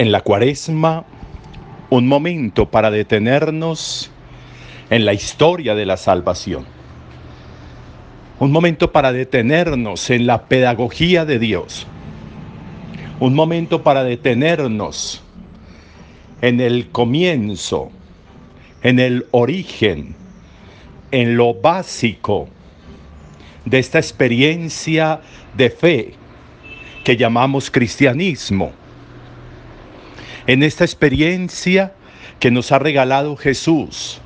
en la cuaresma un momento para detenernos en la historia de la salvación. Un momento para detenernos en la pedagogía de Dios. Un momento para detenernos en el comienzo, en el origen, en lo básico de esta experiencia de fe que llamamos cristianismo en esta experiencia que nos ha regalado Jesús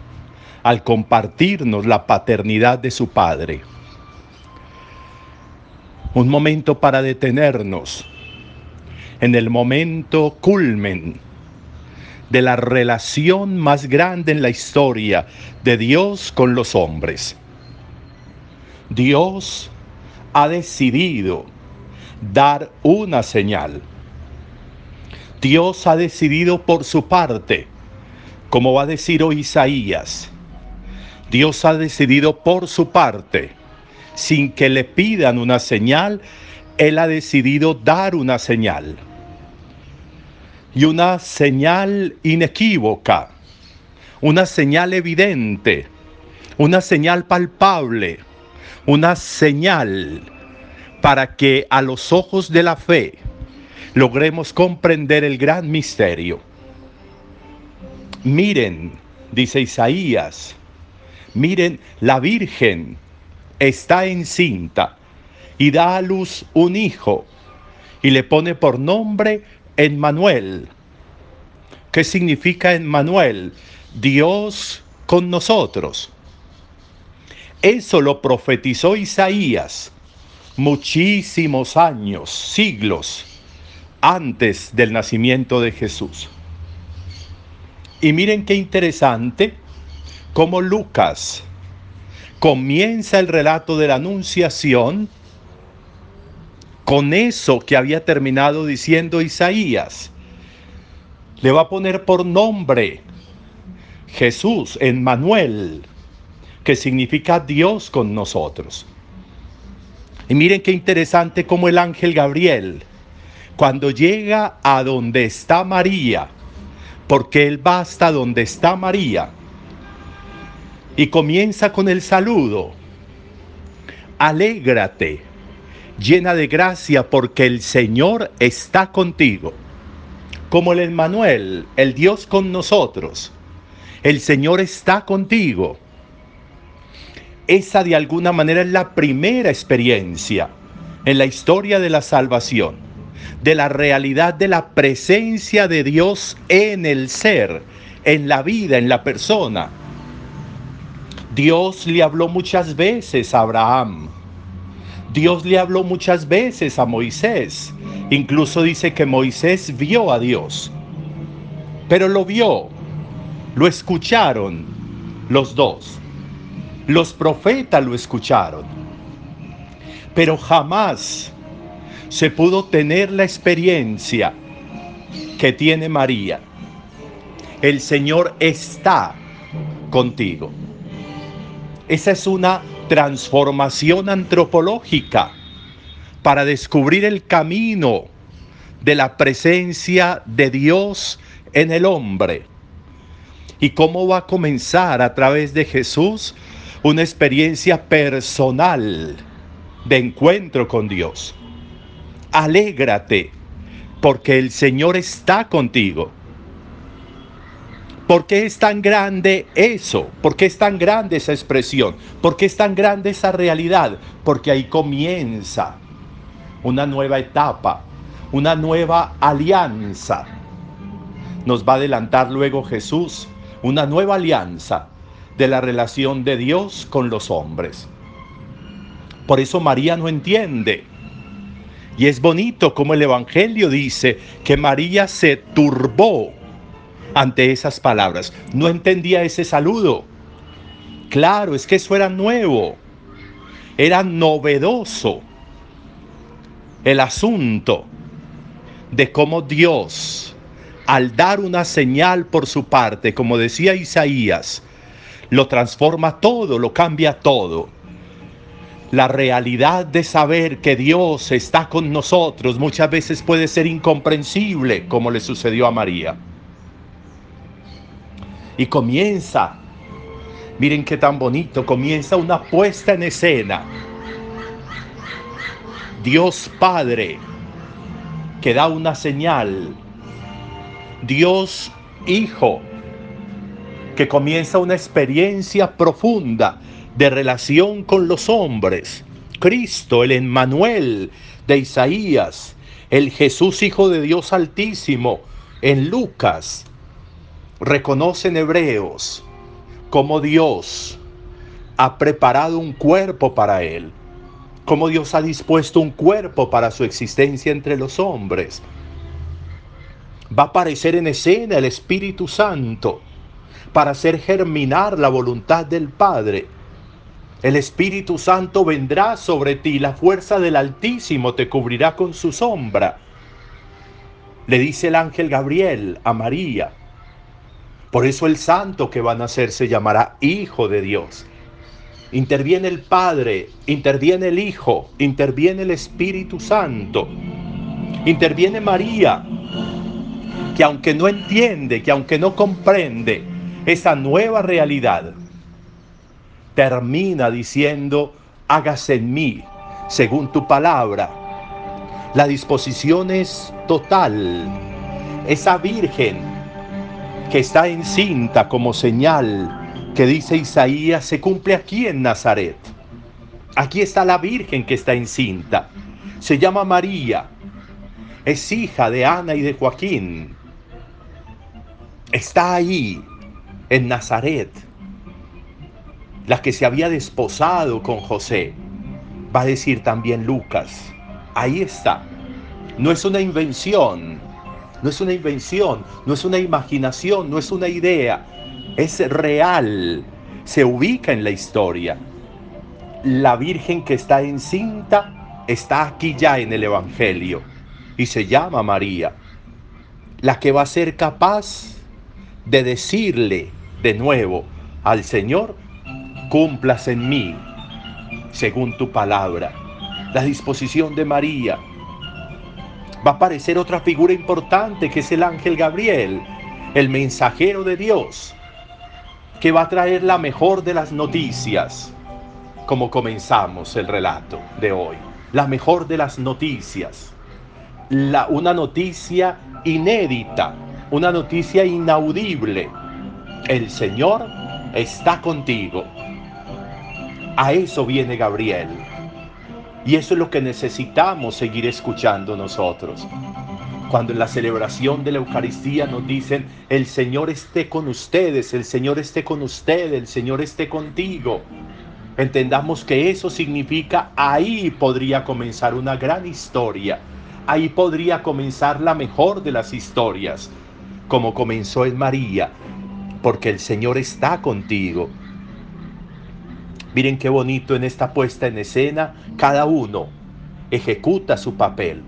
al compartirnos la paternidad de su Padre. Un momento para detenernos en el momento culmen de la relación más grande en la historia de Dios con los hombres. Dios ha decidido dar una señal Dios ha decidido por su parte, como va a decir hoy Isaías, Dios ha decidido por su parte, sin que le pidan una señal, Él ha decidido dar una señal. Y una señal inequívoca, una señal evidente, una señal palpable, una señal para que a los ojos de la fe, logremos comprender el gran misterio. Miren, dice Isaías, miren, la Virgen está encinta y da a luz un hijo y le pone por nombre Emmanuel. ¿Qué significa Emmanuel? Dios con nosotros. Eso lo profetizó Isaías muchísimos años, siglos antes del nacimiento de Jesús. Y miren qué interesante cómo Lucas comienza el relato de la anunciación con eso que había terminado diciendo Isaías. Le va a poner por nombre Jesús en Manuel, que significa Dios con nosotros. Y miren qué interesante como el ángel Gabriel cuando llega a donde está María, porque él va hasta donde está María, y comienza con el saludo, alégrate, llena de gracia, porque el Señor está contigo. Como el Emmanuel, el Dios con nosotros, el Señor está contigo. Esa de alguna manera es la primera experiencia en la historia de la salvación de la realidad de la presencia de Dios en el ser, en la vida, en la persona. Dios le habló muchas veces a Abraham. Dios le habló muchas veces a Moisés. Incluso dice que Moisés vio a Dios. Pero lo vio, lo escucharon los dos. Los profetas lo escucharon. Pero jamás se pudo tener la experiencia que tiene María. El Señor está contigo. Esa es una transformación antropológica para descubrir el camino de la presencia de Dios en el hombre. Y cómo va a comenzar a través de Jesús una experiencia personal de encuentro con Dios alégrate, porque el Señor está contigo. ¿Por qué es tan grande eso? ¿Por qué es tan grande esa expresión? ¿Por qué es tan grande esa realidad? Porque ahí comienza una nueva etapa, una nueva alianza. Nos va a adelantar luego Jesús, una nueva alianza de la relación de Dios con los hombres. Por eso María no entiende y es bonito como el Evangelio dice que María se turbó ante esas palabras. No entendía ese saludo. Claro, es que eso era nuevo. Era novedoso el asunto de cómo Dios, al dar una señal por su parte, como decía Isaías, lo transforma todo, lo cambia todo. La realidad de saber que Dios está con nosotros muchas veces puede ser incomprensible, como le sucedió a María. Y comienza, miren qué tan bonito, comienza una puesta en escena. Dios Padre que da una señal. Dios Hijo que comienza una experiencia profunda de relación con los hombres. Cristo, el Emmanuel de Isaías, el Jesús Hijo de Dios Altísimo en Lucas, reconocen hebreos como Dios ha preparado un cuerpo para él, como Dios ha dispuesto un cuerpo para su existencia entre los hombres. Va a aparecer en escena el Espíritu Santo para hacer germinar la voluntad del Padre. El Espíritu Santo vendrá sobre ti, la fuerza del Altísimo te cubrirá con su sombra. Le dice el ángel Gabriel a María. Por eso el santo que va a nacer se llamará Hijo de Dios. Interviene el Padre, interviene el Hijo, interviene el Espíritu Santo, interviene María, que aunque no entiende, que aunque no comprende, esa nueva realidad, termina diciendo, hágase en mí según tu palabra. La disposición es total. Esa virgen que está encinta como señal que dice Isaías se cumple aquí en Nazaret. Aquí está la virgen que está encinta. Se llama María. Es hija de Ana y de Joaquín. Está ahí en Nazaret, la que se había desposado con José, va a decir también Lucas, ahí está. No es una invención, no es una invención, no es una imaginación, no es una idea, es real, se ubica en la historia. La Virgen que está encinta está aquí ya en el Evangelio y se llama María, la que va a ser capaz de decirle de nuevo al Señor, cumplas en mí según tu palabra. La disposición de María. Va a aparecer otra figura importante que es el ángel Gabriel, el mensajero de Dios, que va a traer la mejor de las noticias, como comenzamos el relato de hoy. La mejor de las noticias. La, una noticia inédita, una noticia inaudible. El Señor está contigo. A eso viene Gabriel. Y eso es lo que necesitamos seguir escuchando nosotros. Cuando en la celebración de la Eucaristía nos dicen, el Señor esté con ustedes, el Señor esté con usted, el Señor esté contigo. Entendamos que eso significa ahí podría comenzar una gran historia. Ahí podría comenzar la mejor de las historias como comenzó en María, porque el Señor está contigo. Miren qué bonito en esta puesta en escena, cada uno ejecuta su papel,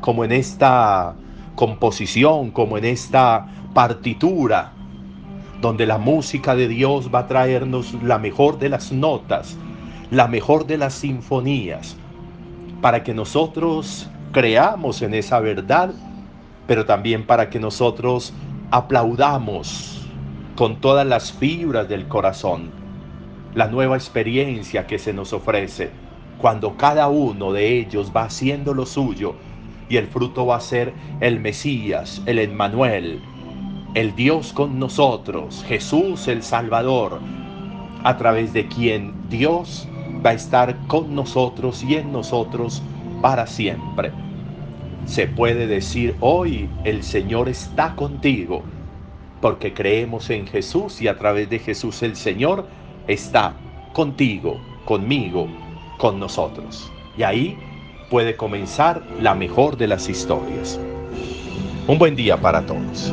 como en esta composición, como en esta partitura, donde la música de Dios va a traernos la mejor de las notas, la mejor de las sinfonías, para que nosotros creamos en esa verdad pero también para que nosotros aplaudamos con todas las fibras del corazón la nueva experiencia que se nos ofrece. Cuando cada uno de ellos va haciendo lo suyo y el fruto va a ser el Mesías, el Emmanuel, el Dios con nosotros, Jesús el Salvador, a través de quien Dios va a estar con nosotros y en nosotros para siempre. Se puede decir hoy el Señor está contigo, porque creemos en Jesús y a través de Jesús el Señor está contigo, conmigo, con nosotros. Y ahí puede comenzar la mejor de las historias. Un buen día para todos.